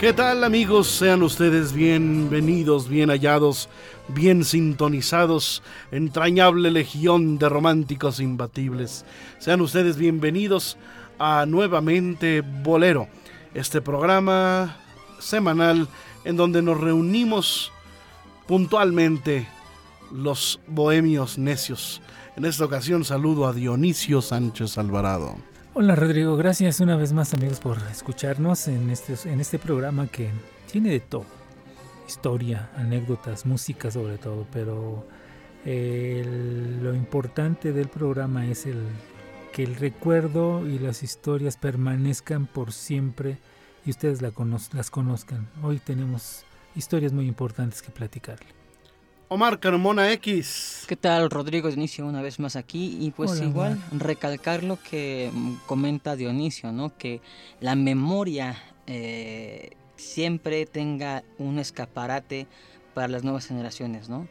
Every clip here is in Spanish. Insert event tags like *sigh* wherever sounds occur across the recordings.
¿Qué tal amigos? Sean ustedes bienvenidos, bien hallados, bien sintonizados, entrañable legión de románticos imbatibles. Sean ustedes bienvenidos a Nuevamente Bolero, este programa semanal en donde nos reunimos puntualmente los bohemios necios. En esta ocasión saludo a Dionisio Sánchez Alvarado. Hola Rodrigo, gracias una vez más amigos por escucharnos en este, en este programa que tiene de todo. Historia, anécdotas, música sobre todo, pero lo importante del programa es el que el recuerdo y las historias permanezcan por siempre y ustedes las conozcan. Hoy tenemos historias muy importantes que platicarle. Omar Carmona X. ¿Qué tal, Rodrigo Dionisio? Una vez más aquí. Y pues igual, recalcar lo que mm, comenta Dionisio, ¿no? Que la memoria eh, siempre tenga un escaparate para las nuevas generaciones, ¿no?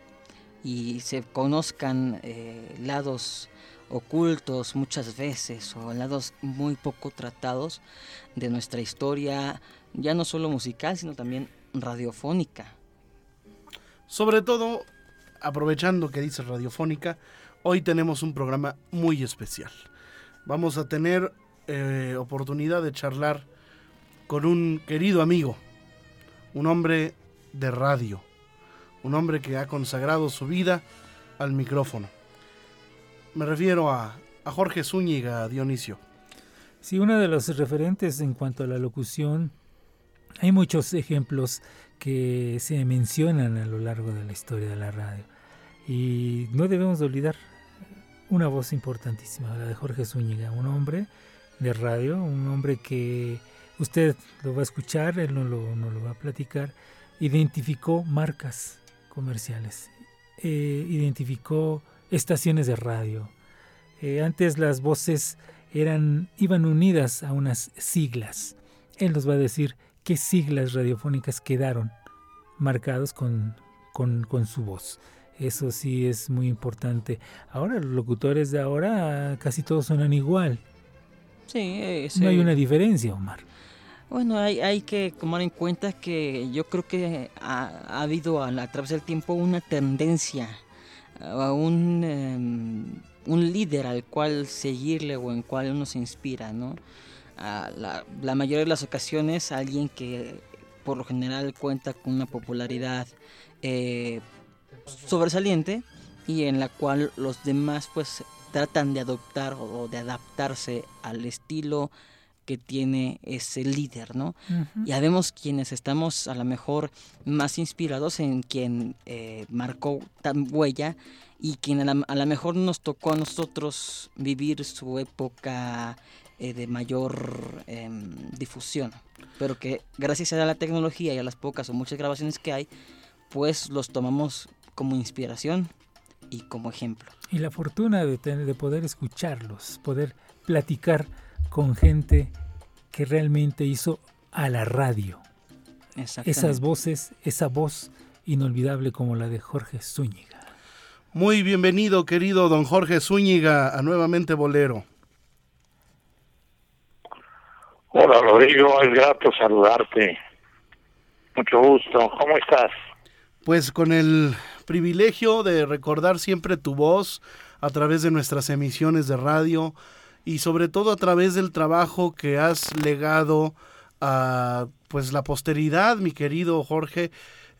Y se conozcan eh, lados ocultos muchas veces o lados muy poco tratados de nuestra historia, ya no solo musical, sino también radiofónica. Sobre todo, aprovechando que dice radiofónica, hoy tenemos un programa muy especial. Vamos a tener eh, oportunidad de charlar con un querido amigo, un hombre de radio, un hombre que ha consagrado su vida al micrófono. Me refiero a, Jorge Zúñiga Dionisio. Sí, uno de los referentes en cuanto a la locución, hay muchos ejemplos que se mencionan a lo largo de la historia de la radio. Y no debemos olvidar una voz importantísima, la de Jorge Zúñiga, un hombre de radio, un hombre que usted lo va a escuchar, él no lo, no lo va a platicar, identificó marcas comerciales, eh, identificó estaciones de radio. Eh, antes las voces eran, iban unidas a unas siglas. Él nos va a decir qué siglas radiofónicas quedaron marcados con, con, su voz. Eso sí es muy importante. Ahora los locutores de ahora casi todos suenan igual. Sí, no hay una diferencia, Omar. Bueno, hay, hay que tomar en cuenta que yo creo que ha, habido a, través del tiempo una tendencia a un, em, un líder al cual seguirle o en cual uno se inspira, ¿no? La, la, mayoría de las ocasiones alguien que por lo general cuenta con una popularidad eh, sobresaliente y en la cual los demás pues tratan de adoptar o de adaptarse al estilo que tiene ese líder, ¿no? Ya vemos quienes estamos a lo mejor más inspirados en quien eh, marcó tan huella y quien a lo mejor nos tocó a nosotros vivir su época eh, de mayor em, difusión, pero que gracias a la tecnología y a las pocas o muchas grabaciones que hay, pues los tomamos como inspiración y como ejemplo. Y la fortuna de, tener, de poder escucharlos, poder platicar con gente que realmente hizo a la radio. Esas voces, esa voz inolvidable como la de Jorge Zúñiga. Muy bienvenido, querido don Jorge Zúñiga, a Nuevamente Bolero. Hola Rodrigo, es grato saludarte. Mucho gusto. ¿Cómo estás? Pues con el privilegio de recordar siempre tu voz a través de nuestras emisiones de radio y sobre todo a través del trabajo que has legado a pues la posteridad, mi querido Jorge.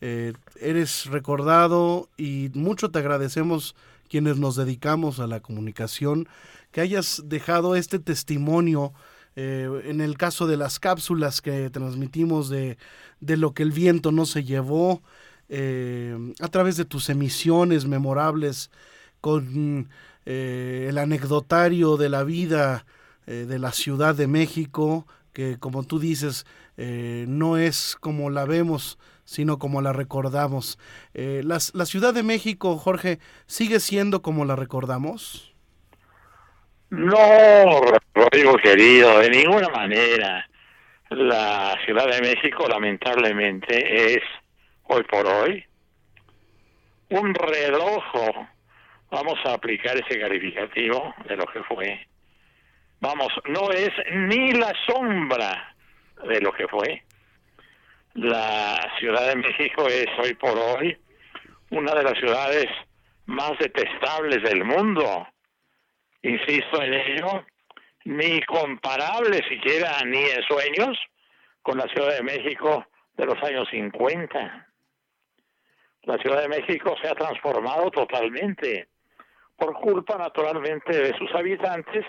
Eh, eres recordado y mucho te agradecemos quienes nos dedicamos a la comunicación que hayas dejado este testimonio eh, en el caso de las cápsulas que transmitimos de, lo que el viento no se llevó, eh, a través de tus emisiones memorables con eh, el anecdotario de la vida de la Ciudad de México, que como tú dices, no es como la vemos, sino como la recordamos. la Ciudad de México, Jorge, sigue siendo como la recordamos? No, Rodrigo querido, de ninguna manera. La Ciudad de México lamentablemente es, hoy por hoy, un relojo vamos a aplicar ese calificativo de lo que fue. Vamos, no es ni la sombra de lo que fue. La Ciudad de México es hoy por hoy una de las ciudades más detestables del mundo. Insisto en ello, ni comparable siquiera ni en sueños con la Ciudad de México de los años 50. La Ciudad de México se ha transformado totalmente por culpa naturalmente de sus habitantes,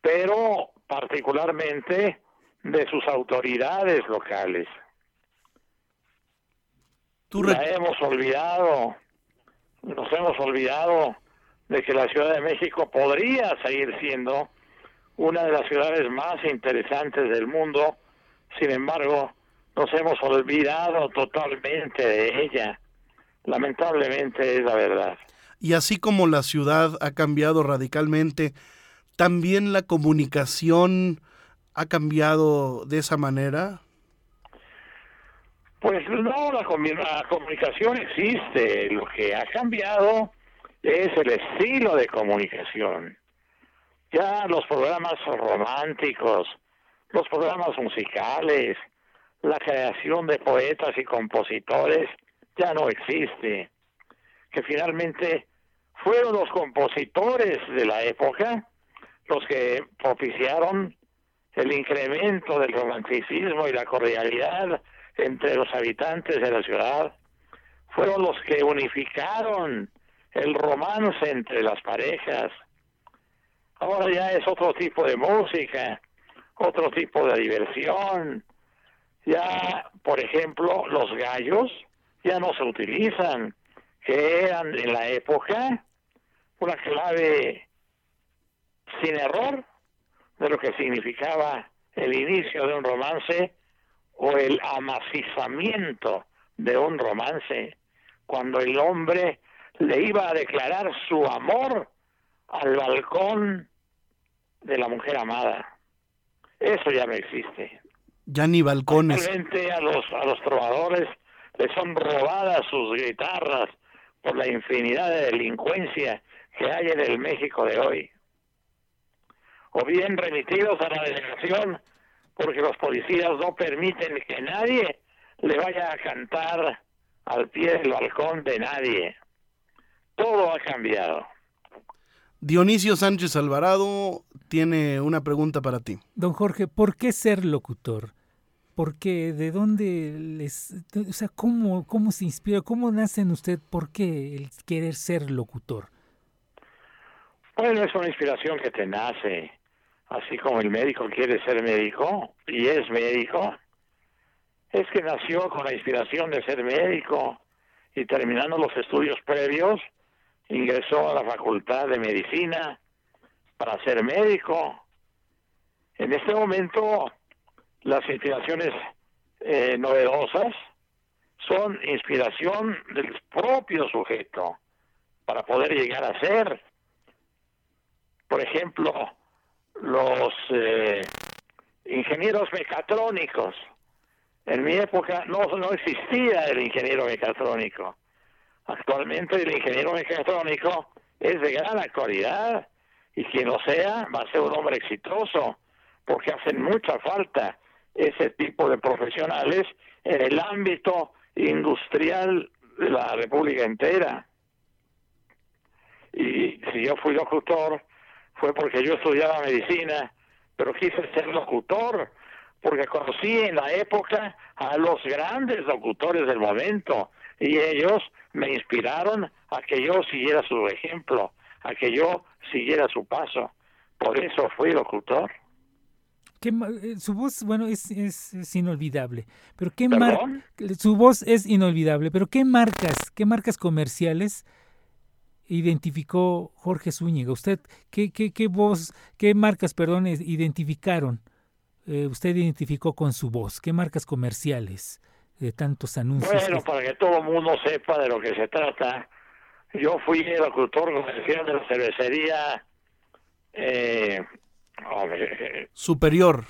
pero particularmente de sus autoridades locales. La hemos olvidado, nos hemos olvidado de que la Ciudad de México podría seguir siendo una de las ciudades más interesantes del mundo, sin embargo, nos hemos olvidado totalmente de ella. Lamentablemente es la verdad. Y así como la ciudad ha cambiado radicalmente, también la comunicación ha cambiado de esa manera. Pues no, la, comunicación existe. Lo que ha cambiado es el estilo de comunicación. Ya los programas románticos, los programas musicales, la creación de poetas y compositores ya no existe que finalmente fueron los compositores de la época los que propiciaron el incremento del romanticismo y la cordialidad entre los habitantes de la ciudad, fueron los que unificaron el romance entre las parejas. Ahora ya es otro tipo de música, otro tipo de diversión. Ya, por ejemplo, los gallos ya no se utilizan que eran en la época una clave sin error de lo que significaba el inicio de un romance o el amacizamiento de un romance, cuando el hombre le iba a declarar su amor al balcón de la mujer amada. Eso ya no existe. Ya ni balcones. a los, a los trovadores les son robadas sus guitarras, por la infinidad de delincuencia que hay en el México de hoy. O bien remitidos a la delegación porque los policías no permiten que nadie le vaya a cantar al pie del balcón de nadie. Todo ha cambiado. Dionisio Sánchez Alvarado tiene una pregunta para ti. Don Jorge, ¿por qué ser locutor? ¿Por qué? ¿De dónde les, o sea, cómo, cómo se inspira, cómo nace en usted, por qué el querer ser locutor? Bueno, es una inspiración que te nace, así como el médico quiere ser médico y es médico, es que nació con la inspiración de ser médico y terminando los estudios previos, ingresó a la facultad de medicina para ser médico. En este momento las inspiraciones eh, novedosas son inspiración del propio sujeto para poder llegar a ser. Por ejemplo, los eh, ingenieros mecatrónicos. En mi época no, no existía el ingeniero mecatrónico. Actualmente el ingeniero mecatrónico es de gran actualidad y quien lo sea va a ser un hombre exitoso porque hacen mucha falta ese tipo de profesionales en el ámbito industrial de la República entera. Y si yo fui locutor, fue porque yo estudiaba medicina, pero quise ser locutor, porque conocí en la época a los grandes locutores del momento, y ellos me inspiraron a que yo siguiera su ejemplo, a que yo siguiera su paso. Por eso fui locutor. Eh, su voz, bueno, es, es, inolvidable. Pero qué mar su voz es inolvidable. Pero qué marcas, qué marcas comerciales identificó Jorge Zúñiga? ¿Usted qué, qué, qué voz, qué marcas, perdón, identificaron? Eh, usted identificó con su voz. ¿Qué marcas comerciales de tantos anuncios? Bueno, para que todo el mundo sepa de lo que se trata, yo fui el locutor comercial de la cervecería eh, superior.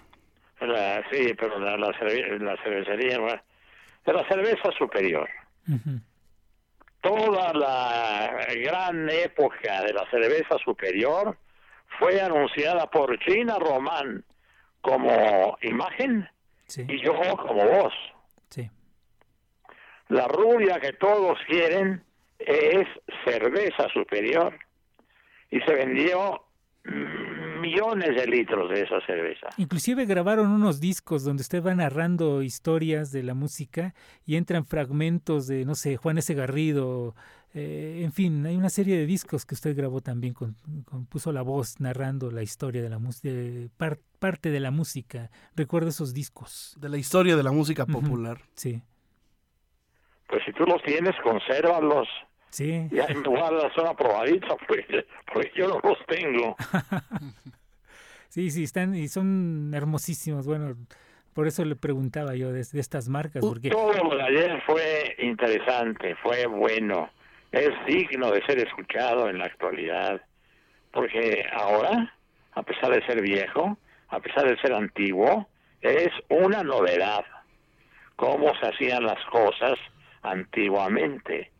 sí, pero la, la, cervecería de la cerveza superior. Toda la gran época de la cerveza superior fue anunciada por Gina Román como imagen y yo como voz. La rubia que todos quieren es cerveza superior y se vendió millones de litros de esa cerveza. Inclusive grabaron unos discos donde usted va narrando historias de la música y entran fragmentos de, no sé, Juan S. Garrido, eh, en fin, hay una serie de discos que usted grabó también, con, puso la voz narrando la historia de la música, parte de la música. Recuerda esos discos. De la historia de la música popular. sí. Pues si tú los tienes, consérvalos. Sí. Ya en la zona probadita, *laughs* pues, porque yo no los tengo. *laughs* sí, sí, están y son hermosísimos. Bueno, por eso le preguntaba yo de, estas marcas. Porque... Todo lo de ayer fue interesante, fue bueno. Es digno de ser escuchado en la actualidad. Porque ahora, a pesar de ser viejo, a pesar de ser antiguo, es una novedad. Cómo se hacían las cosas antiguamente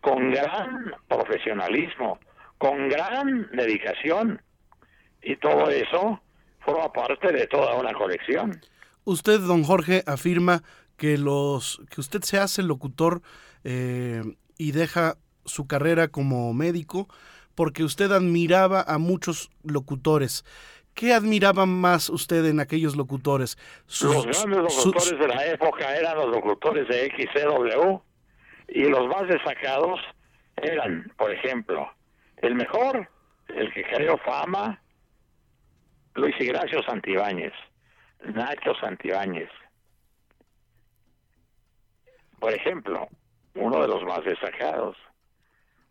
con gran profesionalismo, con gran dedicación. Y todo eso forma parte de toda una colección. Usted, don Jorge, afirma que los que usted se hace locutor eh, y deja su carrera como médico porque usted admiraba a muchos locutores. ¿Qué admiraba más usted en aquellos locutores? los grandes locutores de la época eran los locutores de XCW y los más destacados eran, por ejemplo, el mejor, el que creó fama, Luis Ignacio Santibáñez, Nacho Santibáñez. Por ejemplo, uno de los más destacados,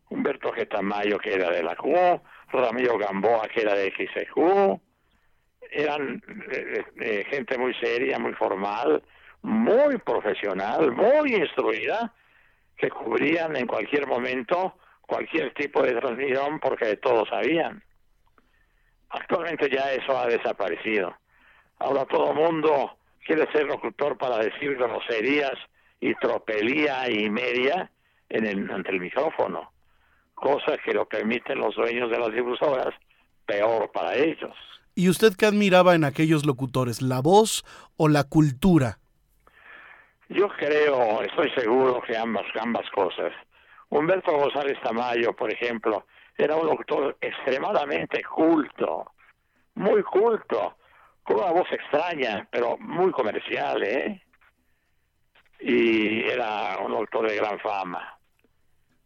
Humberto Getamayo, que era de la Q, Ramiro Gamboa, que era de XQ, eran eh, eh, gente muy seria, muy formal, muy profesional, muy instruida, que cubrían en cualquier momento cualquier tipo de transmisión porque todos sabían. Actualmente ya eso ha desaparecido. Ahora todo mundo quiere ser locutor para decir groserías y tropelía y media en el, ante el micrófono, cosa que lo permiten los dueños de las difusoras, peor para ellos. ¿Y usted qué admiraba en aquellos locutores, la voz o la cultura? Yo creo, estoy seguro que ambas, ambas cosas. Humberto González Tamayo, por ejemplo, era un locutor extremadamente culto, muy culto, con una voz extraña, pero muy comercial, ¿eh? Y era un locutor de gran fama.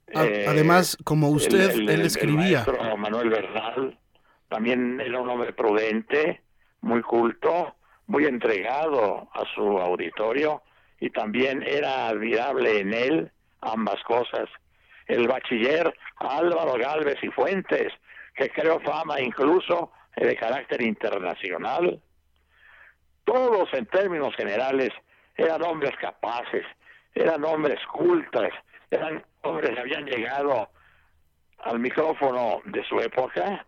Eh, además, como usted, él escribía. El Manuel Bernal también era un hombre prudente, muy culto, muy entregado a su auditorio y también era admirable en él ambas cosas. El bachiller Álvaro Galvez y Fuentes, que creó fama incluso de carácter internacional. Todos en términos generales eran hombres capaces, eran hombres cultos, eran hombres que habían llegado al micrófono de su época,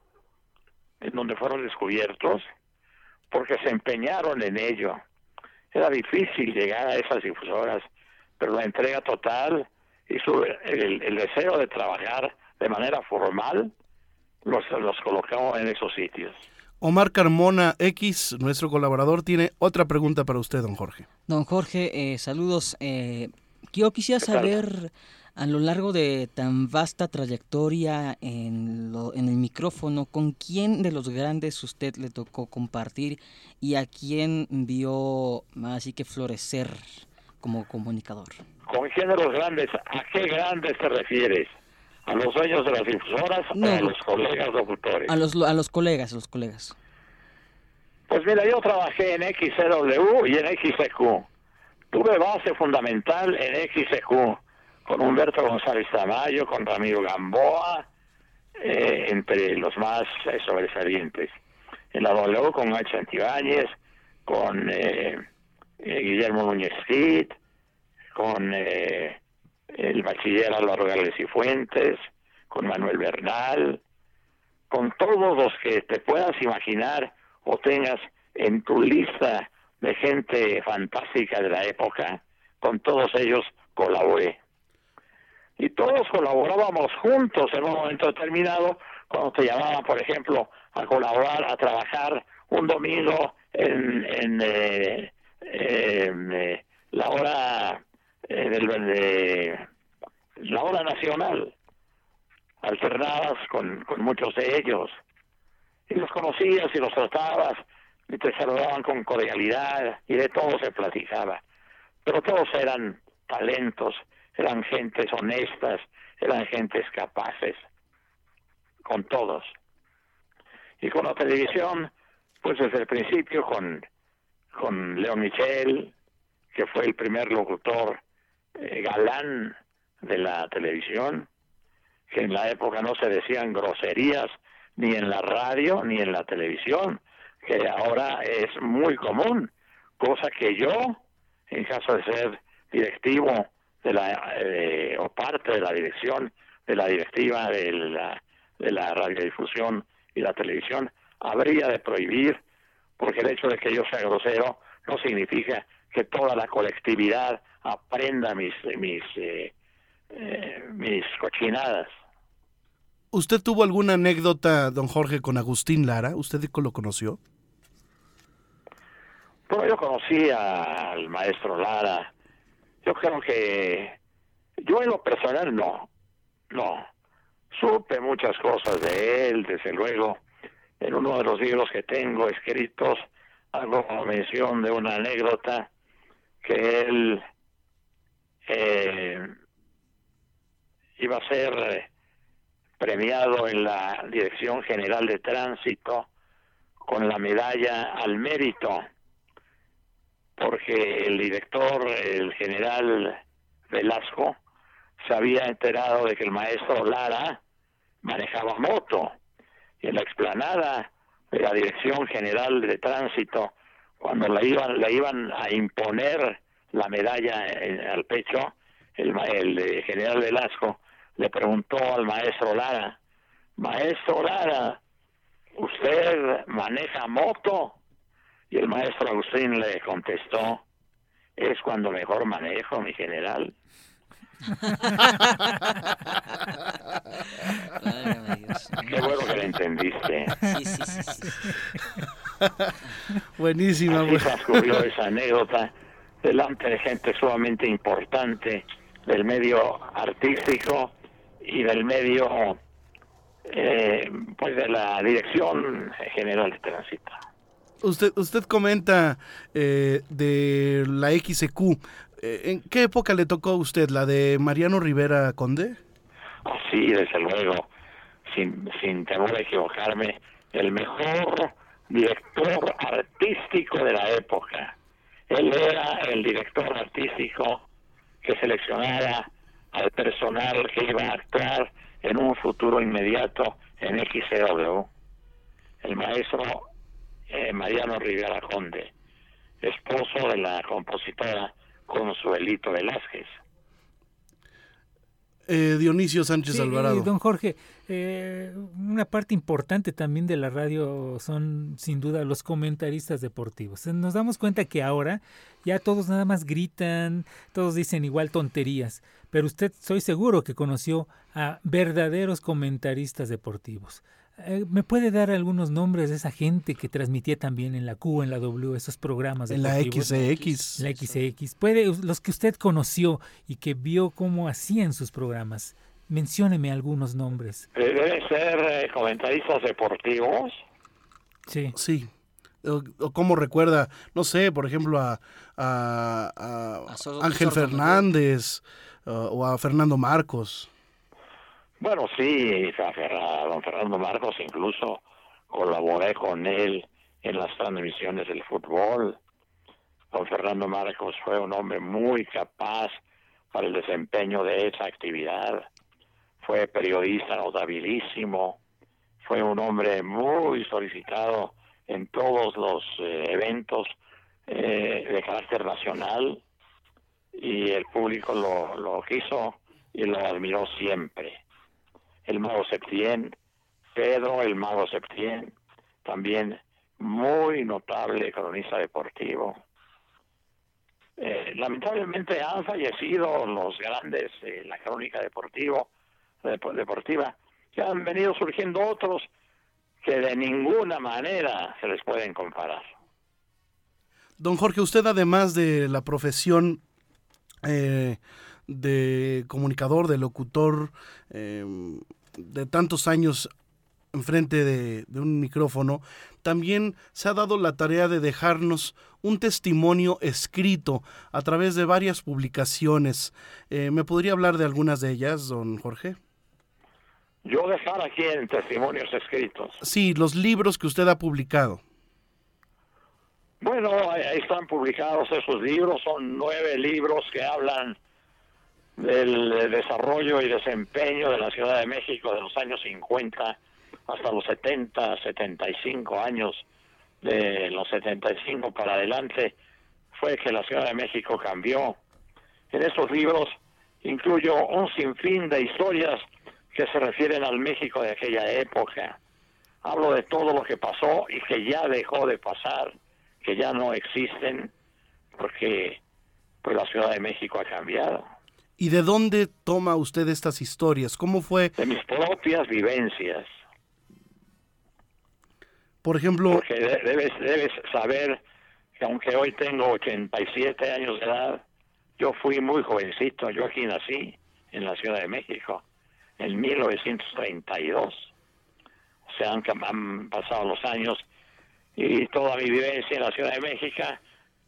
en donde fueron descubiertos, porque se empeñaron en ello era difícil llegar a esas difusoras, pero la entrega total y su, el, deseo de trabajar de manera formal los, los colocó en esos sitios. Omar Carmona X, nuestro colaborador, tiene otra pregunta para usted, don Jorge. Don Jorge, eh, saludos. Eh, yo quisiera saber a lo largo de tan vasta trayectoria en, en, el micrófono, ¿con quién de los grandes usted le tocó compartir y a quién vio así que florecer como comunicador? ¿Con quién de los grandes? ¿A qué grandes te refieres? ¿A los dueños de las difusoras o a los colegas locutores? A los, a los colegas, a los colegas. Pues mira, yo trabajé en XCW y en XEQ. Tuve base fundamental en XEQ con Humberto González Tamayo, con Ramiro Gamboa, eh, entre los más eh, sobresalientes. En la W con H. Antibáñez, con eh, Guillermo Núñez Cid, con el bachiller Álvaro Gales y Fuentes, con Manuel Bernal, con todos los que te puedas imaginar o tengas en tu lista de gente fantástica de la época, con todos ellos colaboré. Y todos colaborábamos juntos en un momento determinado, cuando te llamaban, por ejemplo, a colaborar, a trabajar un domingo en, en, eh, eh, la hora eh, la hora nacional. Alternadas con, con muchos de ellos. Y los conocías y los tratabas y te saludaban con cordialidad y de todo se platicaba. Pero todos eran talentos eran gentes honestas eran gentes capaces con todos. Y con la televisión pues desde el principio con con León Michel que fue el primer locutor eh, galán de la televisión, que en la época no se decían groserías ni en la radio ni en la televisión, que ahora es muy común, cosa que yo, en caso de ser directivo de la eh, o parte de la dirección de la directiva de la, de la radiodifusión y la televisión, habría de prohibir, porque el hecho de que yo sea grosero no significa que toda la colectividad aprenda mis, mis, eh, eh, mis cochinadas. ¿Usted tuvo alguna anécdota, don Jorge, con Agustín Lara? ¿Usted lo conoció? Bueno, yo conocí al maestro Lara. Yo creo que yo en lo personal no, no. Supe muchas cosas de él, desde luego. En uno de los libros que tengo escritos hago mención de una anécdota que él eh, iba a ser eh, premiado en la Dirección General de Tránsito con la medalla al mérito, porque el director, el general Velasco, se había enterado de que el maestro Lara manejaba moto y en la explanada de la Dirección General de Tránsito, cuando la iban, iban a imponer la medalla al pecho, el, el general Velasco le preguntó al maestro Lara, maestro Lara, ¿usted maneja moto? Y el maestro Agustín le contestó, es cuando mejor manejo, mi general. Qué bueno que lo entendiste. Sí, sí, sí. *laughs* Buenísima. Así transcurrió *laughs* esa anécdota delante de gente sumamente importante del medio artístico y del medio eh, pues de la dirección general de tránsito. Usted, usted comenta eh, de la XQ. Eh, ¿En qué época le tocó a usted? ¿La de Mariano Rivera Conde? sí, desde luego. Sin, sin temor a equivocarme, el mejor director artístico de la época. Él era el director artístico que seleccionara al personal que iba a actuar en un futuro inmediato en XCW. El maestro eh, Mariano Rivera Conde, esposo de la compositora Consuelito Velázquez. Eh, Dionisio Sánchez Alvarado. Don Jorge, eh, una parte importante también de la radio son sin duda los comentaristas deportivos. Nos damos cuenta que ahora ya todos nada más gritan, todos dicen igual tonterías, pero usted soy seguro que conoció a verdaderos comentaristas deportivos. Eh, ¿Me puede dar algunos nombres de esa gente que transmitía también en la Q, en la W, esos programas? En la XCX. La XCX. ¿Puede, los que usted conoció y que vio cómo hacían sus programas? Mencióneme algunos nombres. Eh, ¿Deben ser eh, comentaristas deportivos? Sí. Sí. O, cómo recuerda, no sé, por ejemplo, a, a, Ángel Fernández o a Fernando Marcos. Bueno, sí, don Fernando Marcos incluso colaboré con él en las transmisiones del fútbol. Don Fernando Marcos fue un hombre muy capaz para el desempeño de esa actividad. fue periodista notabilísimo, fue un hombre muy solicitado en todos los eh, eventos eh, de carácter nacional y el público lo, lo quiso y lo admiró siempre. El mago Septién, Pedro el mago Septién, también muy notable cronista deportivo. Eh, lamentablemente han fallecido los grandes de la crónica deportivo, deportiva, que han venido surgiendo otros que de ninguna manera se les pueden comparar. Don Jorge, usted además de la profesión eh, de comunicador, de locutor, eh, de tantos años enfrente de, de un micrófono, también se ha dado la tarea de dejarnos un testimonio escrito a través de varias publicaciones. Eh, ¿Me podría hablar de algunas de ellas, don Jorge? Yo dejar aquí en testimonios escritos. Sí, los libros que usted ha publicado. Bueno, ahí están publicados esos libros, son nueve libros que hablan del desarrollo y desempeño de la Ciudad de México de los años 50 hasta los 70, 75 años, de los 75 para adelante, fue que la Ciudad de México cambió. En esos libros incluyo un sinfín de historias que se refieren al México de aquella época. Hablo de todo lo que pasó y que ya dejó de pasar que ya no existen porque pues la Ciudad de México ha cambiado. ¿Y de dónde toma usted estas historias? ¿Cómo fue? De mis propias vivencias. Por ejemplo... Porque debes, debes saber que aunque hoy tengo 87 años de edad, yo fui muy jovencito, yo aquí nací en la Ciudad de México en 1932. O sea, han, han pasado los años y toda mi vivencia en la Ciudad de México,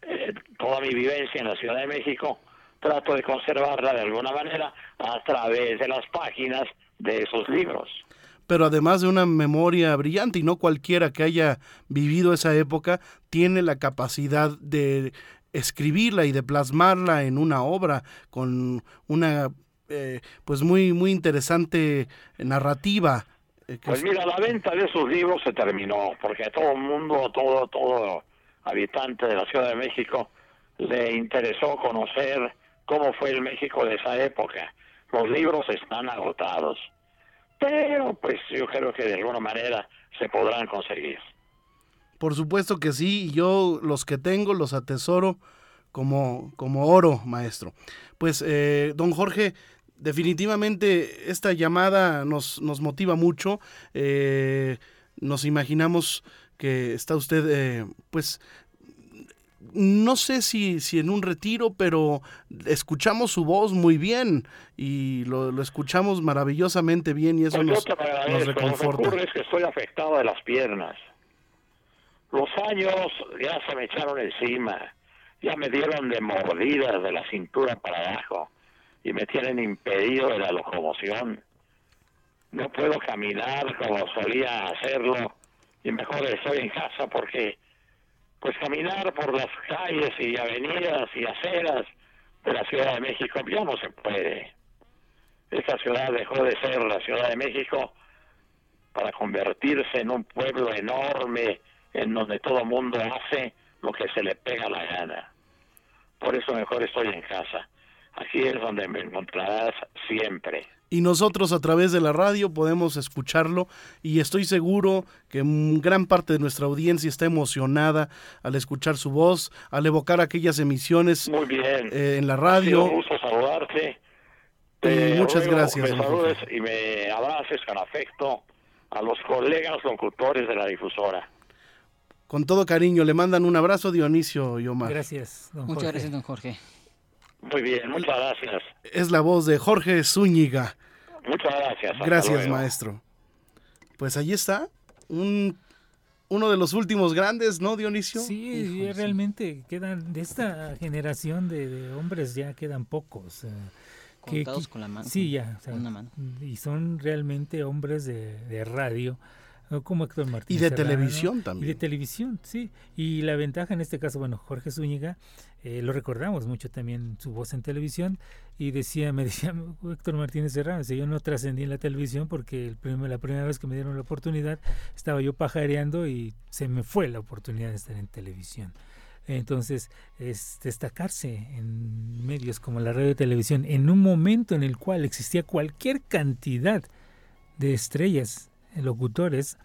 eh, toda mi vivencia en la Ciudad de México, trato de conservarla de alguna manera a través de las páginas de esos libros. Pero además de una memoria brillante, y no cualquiera que haya vivido esa época tiene la capacidad de escribirla y de plasmarla en una obra con una eh, pues muy muy interesante narrativa eh, pues mira, la venta de esos libros se terminó, porque a todo el mundo, todo, todo habitante de la Ciudad de México le interesó conocer cómo fue el México de esa época. Los libros están agotados, pero pues yo creo que de alguna manera se podrán conseguir. Por supuesto que sí, yo los que tengo los atesoro como, como oro, maestro. Pues, eh, don Jorge, definitivamente esta llamada nos, nos motiva mucho. Eh, nos imaginamos que está usted, eh, pues, no sé si, si en un retiro, pero escuchamos su voz muy bien y lo, lo escuchamos maravillosamente bien y eso pues nos, nos reconforta. Lo que ocurre es que estoy afectado de las piernas. Los años ya se me echaron encima, ya me dieron de mordidas de la cintura para abajo y me tienen impedido de la locomoción. No puedo caminar como solía hacerlo y mejor estoy en casa porque pues caminar por las calles y avenidas y aceras de la Ciudad de México ya no se puede. Esta ciudad dejó de ser la Ciudad de México para convertirse en un pueblo enorme en donde todo mundo hace lo que se le pega la gana. Por eso mejor estoy en casa. Aquí es donde me encontrarás siempre. Y nosotros a través de la radio podemos escucharlo y estoy seguro que gran parte de nuestra audiencia está emocionada al escuchar su voz, al evocar aquellas emisiones Muy bien. Eh, en la radio. un gusto saludarte. y muchas gracias. Me saludes y me abraces con afecto a los colegas locutores de la difusora. Con todo cariño, le mandan un abrazo Dionisio y Omar. Gracias, don Muchas gracias, don Jorge. Muy bien, muchas gracias. Es la voz de Jorge Zúñiga. Muchas gracias. Gracias, maestro. Pues ahí está, un, uno de los últimos grandes, ¿no, Dionisio? Sí, realmente quedan, de esta generación de, hombres ya quedan pocos. Contados con la mano. Sí, ya. Y son realmente hombres de, de radio como Héctor Martínez. Y de televisión también. Y de televisión, sí. Y la ventaja en este caso, bueno, Jorge Zúñiga, eh, lo recordamos mucho también su voz en televisión y decía, me decía *laughs* Héctor Martínez Serrano, yo no trascendí en la televisión porque el primer, la primera vez que me dieron la oportunidad estaba yo pajareando y se me fue la oportunidad de estar en televisión. Entonces, es destacarse en medios como la radio y televisión en un momento en el cual existía cualquier cantidad de estrellas, locutores,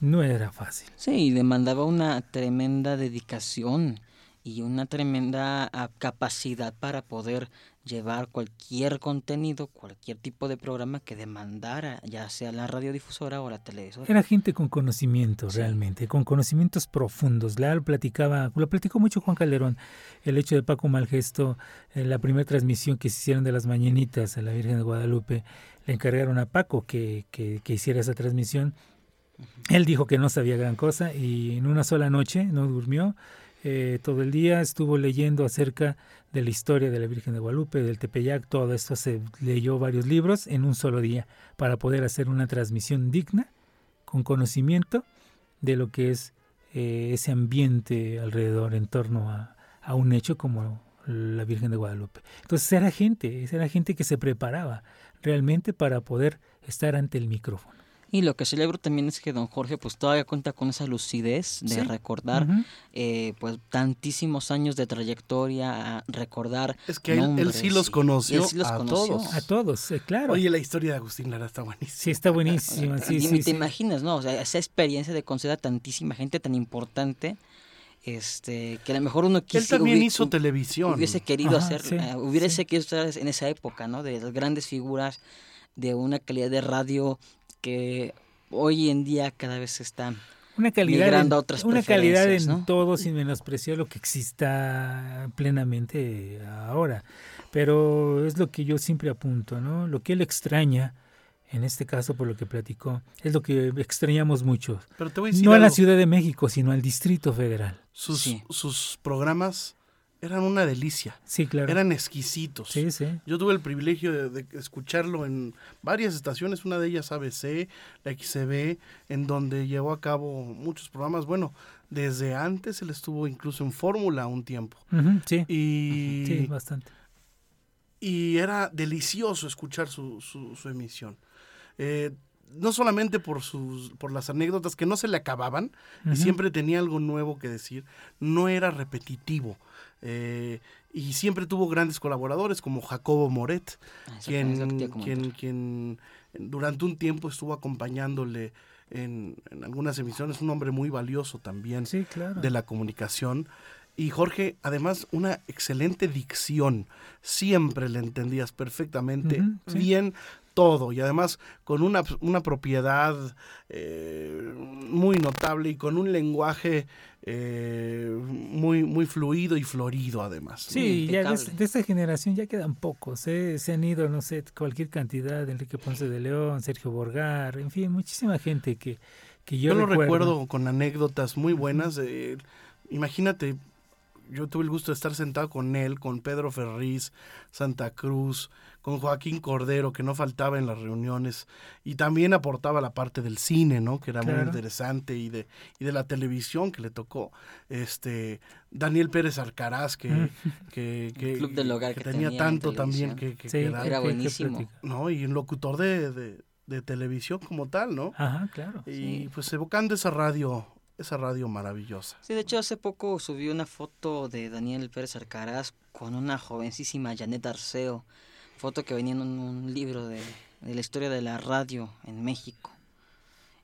no era fácil. Sí, demandaba una tremenda dedicación y una tremenda ah, capacidad para poder llevar cualquier contenido, cualquier tipo de programa que demandara, ya sea la radiodifusora o la televisora. Era gente con conocimiento realmente, con conocimientos profundos. La platicaba, lo platicó mucho Juan Calderón, el hecho de Paco Malgesto, en la primera transmisión que se hicieron de las mañanitas a la Virgen de Guadalupe, le encargaron a Paco que, que, que hiciera esa transmisión. Él dijo que no sabía gran cosa y en una sola noche no durmió. Eh, todo el día estuvo leyendo acerca de la historia de la Virgen de Guadalupe, del Tepeyac, todo esto se leyó varios libros en un solo día para poder hacer una transmisión digna, con conocimiento de lo que es eh, ese ambiente alrededor en torno a, un hecho como la Virgen de Guadalupe. Entonces era gente, era gente que se preparaba realmente para poder estar ante el micrófono. Y lo que celebro también es que don Jorge pues todavía cuenta con esa lucidez de recordar eh, pues tantísimos años de trayectoria, recordar Es que él, sí los conoció, a todos. A todos, claro. Oye, la historia de Agustín Lara está buenísima. Sí, está buenísima. Sí, *laughs* sí, te imaginas, ¿no? O sea, esa experiencia de conocer a tantísima gente tan importante este que a lo mejor uno quisiera él también hizo televisión hubiese querido hacer uh, hubiese querido estar en esa época no de las grandes figuras de una calidad de radio que hoy en día cada vez está una calidad en, otras una calidad en todo sin menospreciar lo que exista plenamente ahora. Pero es lo que yo siempre apunto no lo que él extraña en este caso por lo que platicó es lo que extrañamos mucho. No a la Ciudad de México sino al Distrito Federal. Sus sus programas eran una delicia. Sí, claro. Eran exquisitos. Sí, sí. Yo tuve el privilegio de, escucharlo en varias estaciones, una de ellas ABC, la XCB, en donde llevó a cabo muchos programas. Bueno, desde antes él estuvo incluso en Fórmula un tiempo. sí. Y, sí, bastante. Y era delicioso escuchar su, su, emisión. Eh, no solamente por sus por las anécdotas que no se le acababan y siempre tenía algo nuevo que decir, no era repetitivo. Eh, y siempre tuvo grandes colaboradores como Jacobo Moret, ah, quien, quien, quien, durante un tiempo estuvo acompañándole en, algunas emisiones, un hombre muy valioso también de la comunicación. Y Jorge, además, una excelente dicción. Siempre le entendías perfectamente bien todo y además con una, una propiedad eh, muy notable y con un lenguaje eh, muy, muy fluido y florido además. Sí, ya de, esta generación ya quedan pocos, ¿eh? se han ido, no sé, cualquier cantidad, Enrique Ponce de León, Sergio Borgar, en fin, muchísima gente que, que yo, yo lo recuerdo con anécdotas muy buenas. imagínate, yo tuve el gusto de estar sentado con él, con Pedro Ferriz, Santa Cruz, con Joaquín Cordero, que no faltaba en las reuniones, y también aportaba la parte del cine, ¿no? Que era muy interesante, y de, y de la televisión que le tocó. Este, Daniel Pérez Alcaraz, que, mm. que, *laughs* tenía, tanto también que, era buenísimo. ¿no? Y un locutor de, de, televisión como tal, ¿no? Ajá, claro. Y pues evocando esa radio esa radio maravillosa. Sí, de hecho hace poco subí una foto de Daniel Pérez Arcaraz con una jovencísima Janet Arceo, foto que venía en un, libro de, la historia de la radio en México.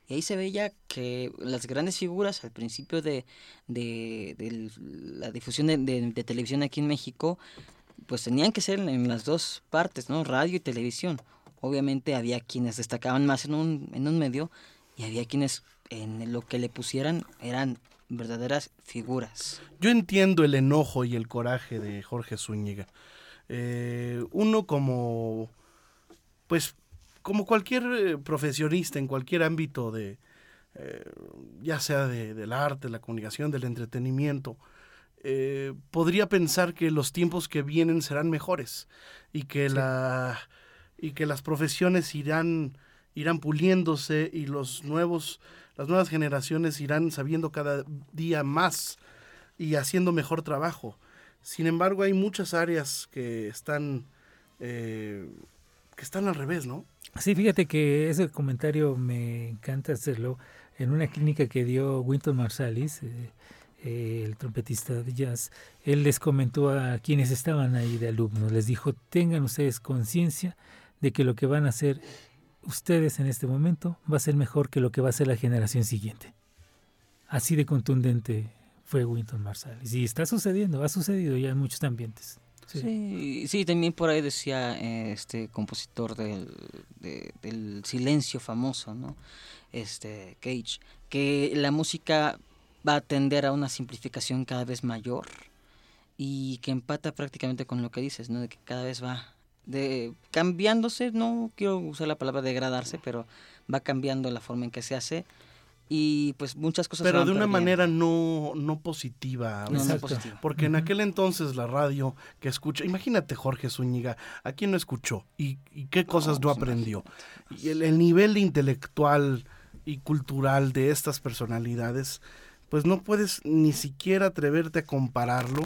Y ahí se veía que las grandes figuras al principio de, la difusión de, televisión aquí en México, pues tenían que ser en las dos partes, ¿no? Radio y televisión. Obviamente había quienes destacaban más en un, en un medio y había quienes en lo que le pusieran eran verdaderas figuras. Yo entiendo el enojo y el coraje de Jorge Zúñiga. Eh, uno como, pues, como cualquier eh, profesionista en cualquier ámbito de, eh, ya sea de, del arte, la comunicación, del entretenimiento, podría pensar que los tiempos que vienen serán mejores y que la y que las profesiones irán irán puliéndose y los nuevos, las nuevas generaciones irán sabiendo cada día más y haciendo mejor trabajo. Sin embargo, hay muchas áreas que están, eh, que están al revés, ¿no? Sí, fíjate que ese comentario me encanta hacerlo en una clínica que dio Winton Marsalis, eh, eh, el trompetista de jazz. Él les comentó a quienes estaban ahí de alumnos, les dijo, tengan ustedes conciencia de que lo que van a hacer ustedes en este momento va a ser mejor que lo que va a ser la generación siguiente. Así de contundente fue Winton Marsalis. Y está sucediendo, ha sucedido ya en muchos ambientes. Sí. sí, también por ahí decía eh, este compositor del, silencio famoso, ¿no? Este Cage, que la música va a tender a una simplificación cada vez mayor y que empata prácticamente con lo que dices, ¿no? De que cada vez va de cambiándose, no quiero usar la palabra degradarse, pero va cambiando la forma en que se hace y pues muchas cosas pero de una manera no no positiva, no, positiva. porque en aquel entonces la radio que escucha imagínate Jorge Zúñiga a quién no escuchó y, qué cosas no, pues, aprendió y el, nivel intelectual y cultural de estas personalidades pues no puedes ni siquiera atreverte a compararlo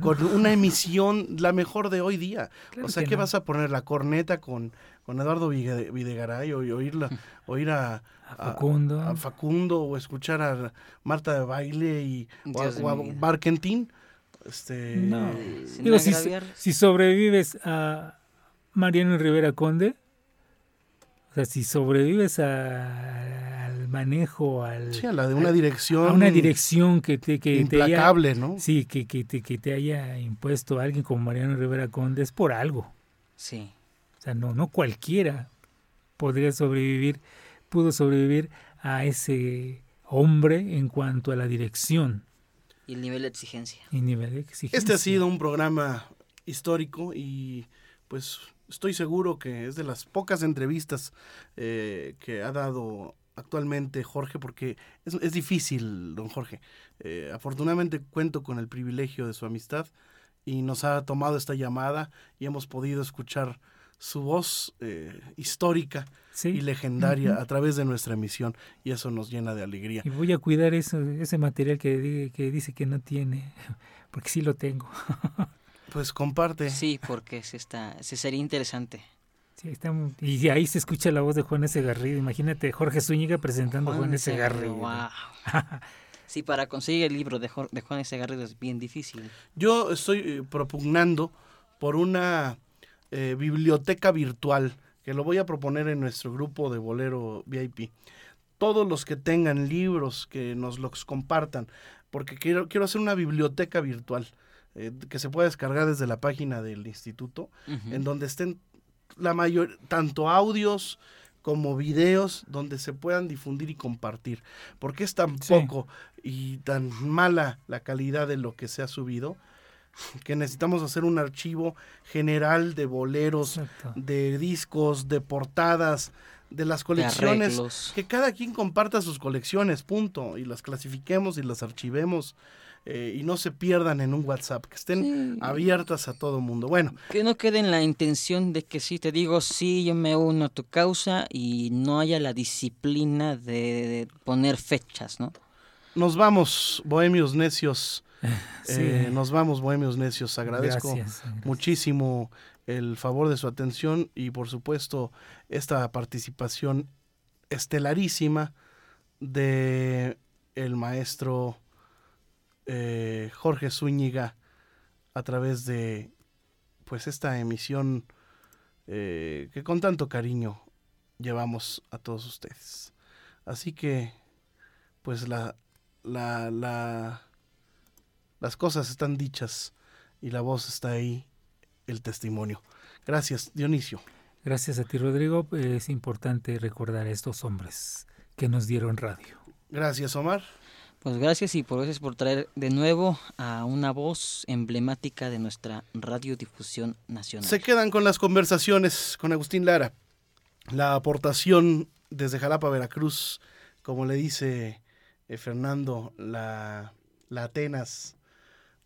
con una *laughs* emisión la mejor de hoy día. o sea, ¿qué vas a poner la corneta con, con Eduardo Videgaray o oírla, oír *laughs* a, Facundo. A, Facundo o escuchar a Marta de Baile y o a, Barkentin? Este, no. si, sobrevives a Mariano Rivera Conde, o sea, si sobrevives al manejo, al, sí, a la de una dirección, a una dirección que te, que implacable, te ¿no? Sí, que, que, te, que te haya impuesto alguien como Mariano Rivera Conde es por algo. Sí no, no cualquiera podría sobrevivir, pudo sobrevivir a ese hombre en cuanto a la dirección. Y el nivel de exigencia. Y nivel de exigencia. Este ha sido un programa histórico y pues estoy seguro que es de las pocas entrevistas eh, que ha dado actualmente Jorge, porque es, difícil, don Jorge. Eh, afortunadamente cuento con el privilegio de su amistad y nos ha tomado esta llamada y hemos podido escuchar su voz eh, histórica y legendaria a través de nuestra emisión y eso nos llena de alegría. Y voy a cuidar eso, ese material que, que dice que no tiene, porque sí lo tengo. *laughs* pues comparte. Sí, porque se está, se sería interesante. Sí, está, y ahí se escucha la voz de Juan S. Garrido. Imagínate Jorge Zúñiga presentando a Juan S. Garrido. Wow. *laughs* sí, para conseguir el libro de, de Juan S. Garrido es bien difícil. Yo estoy eh, propugnando por una eh, biblioteca virtual, que lo voy a proponer en nuestro grupo de Bolero VIP. Todos los que tengan libros, que nos los compartan, porque quiero, quiero hacer una biblioteca virtual eh, que se pueda descargar desde la página del instituto, en donde estén la mayor, tanto audios como videos donde se puedan difundir y compartir. Porque es tan poco y tan mala la calidad de lo que se ha subido que necesitamos hacer un archivo general de boleros, de discos, de portadas, de las colecciones, que cada quien comparta sus colecciones, punto, y las clasifiquemos y las archivemos. Eh, y no se pierdan en un WhatsApp, que estén abiertas a todo mundo. Bueno. Que no quede en la intención de que si te digo sí, yo me uno a tu causa y no haya la disciplina de poner fechas, ¿no? Nos vamos, bohemios necios. *laughs* Eh, nos vamos, bohemios necios. Agradezco muchísimo el favor de su atención y por supuesto esta participación estelarísima de el maestro eh, Jorge Zúñiga a través de pues esta emisión eh, que con tanto cariño llevamos a todos ustedes. Así que pues la, la, la las cosas están dichas y la voz está ahí, el testimonio. Gracias, Dionisio. Gracias a ti, Rodrigo. Es importante recordar a estos hombres que nos dieron radio. Gracias, Omar. Pues gracias y por eso por traer de nuevo a una voz emblemática de nuestra radiodifusión nacional. Se quedan con las conversaciones con Agustín Lara. La aportación desde Jalapa, Veracruz, como le dice eh, Fernando, la, la Atenas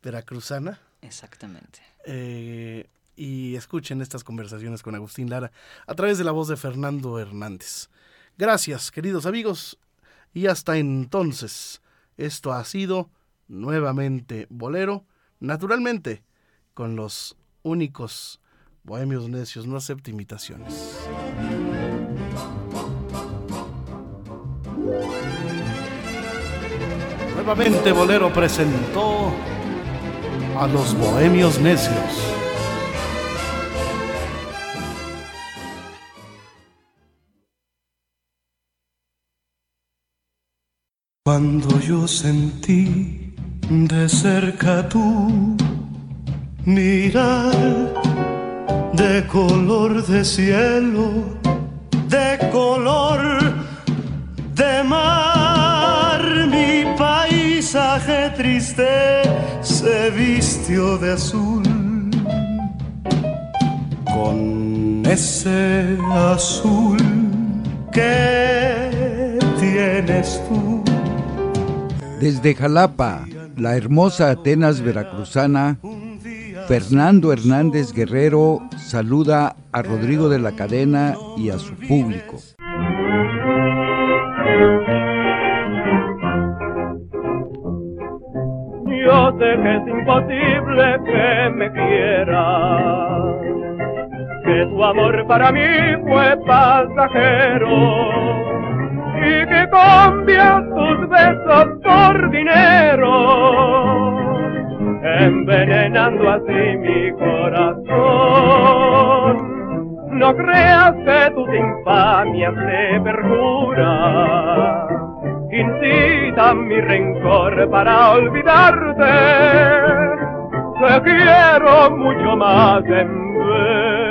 veracruzana. Exactamente. Eh, y escuchen estas conversaciones con Agustín Lara a través de la voz de Fernando Hernández. Gracias, queridos amigos, y hasta entonces, esto ha sido nuevamente Bolero, naturalmente, con los únicos bohemios necios, no acepta imitaciones. Nuevamente Bolero presentó a los bohemios necios. Cuando yo sentí de cerca tu mirar de color de cielo, de color de mar, mi paisaje triste se vistió de azul. Con ese azul que tienes tú desde Jalapa, la hermosa Atenas veracruzana, Fernando Hernández Guerrero saluda a Rodrigo de la Cadena y a su público. Yo sé que es imposible que me quieras, que tu amor para mí fue pasajero y que cambia tus besos por dinero, envenenando así mi corazón. No creas que tus infamias de perjura incitan mi rencor para olvidarte. Te quiero mucho más en vez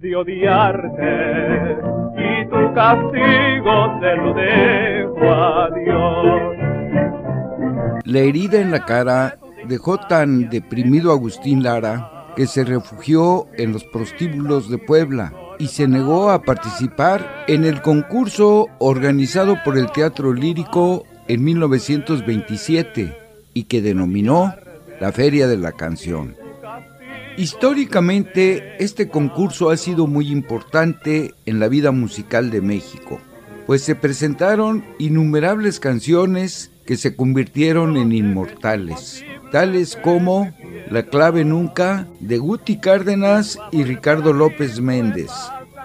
de odiarte tu castigo te lo dejo a Dios. La herida en la cara dejó tan deprimido a Agustín Lara que se refugió en los prostíbulos de Puebla y se negó a participar en el concurso organizado por el Teatro Lírico en 1927 y que denominó la Feria de la Canción. Históricamente, este concurso ha sido muy importante en la vida musical de México, pues se presentaron innumerables canciones que se convirtieron en inmortales, tales como La clave nunca de Guti Cárdenas y Ricardo López Méndez,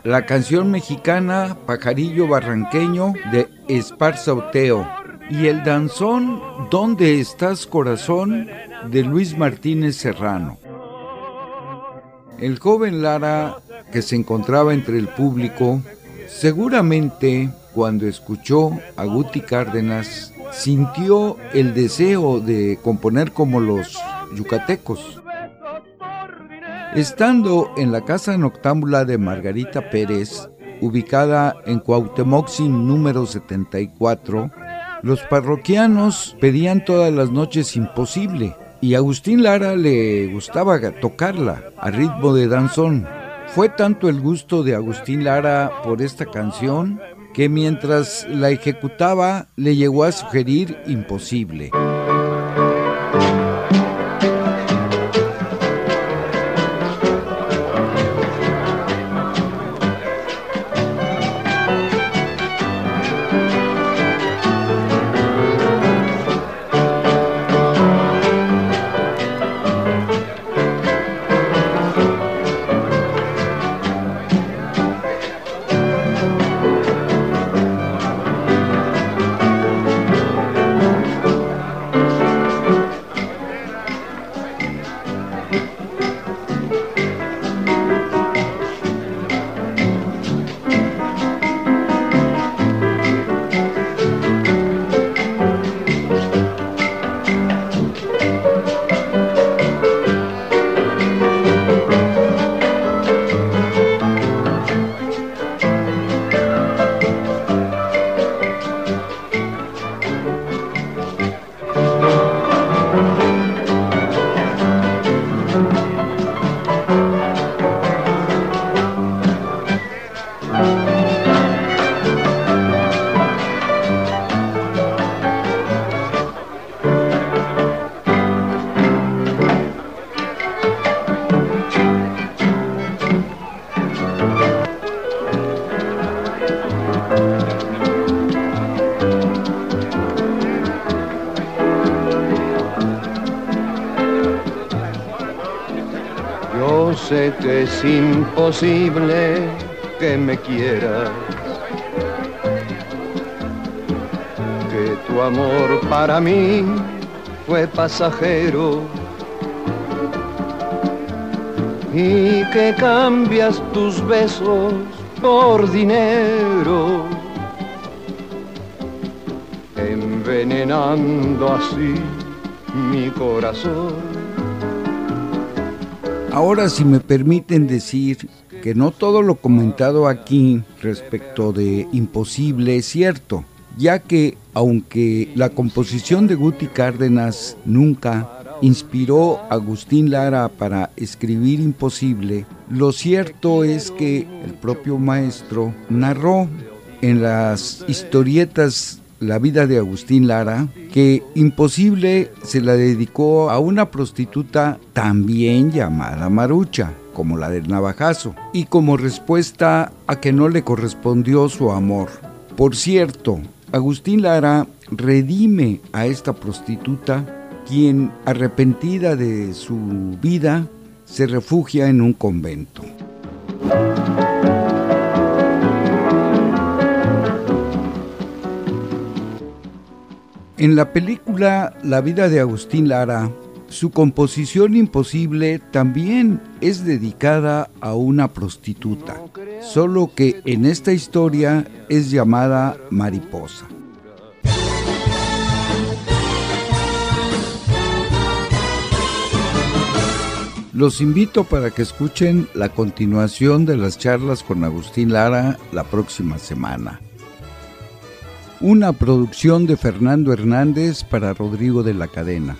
la canción mexicana Pajarillo Barranqueño de Esparza Oteo y el danzón ¿Dónde estás corazón? de Luis Martínez Serrano. El joven Lara, que se encontraba entre el público, seguramente cuando escuchó a Guti Cárdenas, sintió el deseo de componer como los yucatecos. Estando en la casa noctámbula de Margarita Pérez, ubicada en Cuauhtémoc sin número 74, los parroquianos pedían todas las noches imposible, y Agustín Lara le gustaba tocarla a ritmo de danzón. Fue tanto el gusto de Agustín Lara por esta canción que mientras la ejecutaba le llegó a sugerir imposible. Imposible que me quieras. Que tu amor para mí fue pasajero y que cambias tus besos por dinero, envenenando así mi corazón. Ahora, si me permiten decir que no todo lo comentado aquí respecto de Imposible es cierto, ya que aunque la composición de Guti Cárdenas nunca inspiró a Agustín Lara para escribir Imposible, lo cierto es que el propio maestro narró en las historietas la vida de Agustín Lara, que Imposible se la dedicó a una prostituta también llamada Marucha, como la del navajazo, y como respuesta a que no le correspondió su amor. Por cierto, Agustín Lara redime a esta prostituta quien, arrepentida de su vida, se refugia en un convento. En la película La vida de Agustín Lara, su composición imposible también es dedicada a una prostituta, solo que en esta historia es llamada Mariposa. Los invito para que escuchen la continuación de las charlas con Agustín Lara la próxima semana. Una producción de Fernando Hernández para Rodrigo de la Cadena.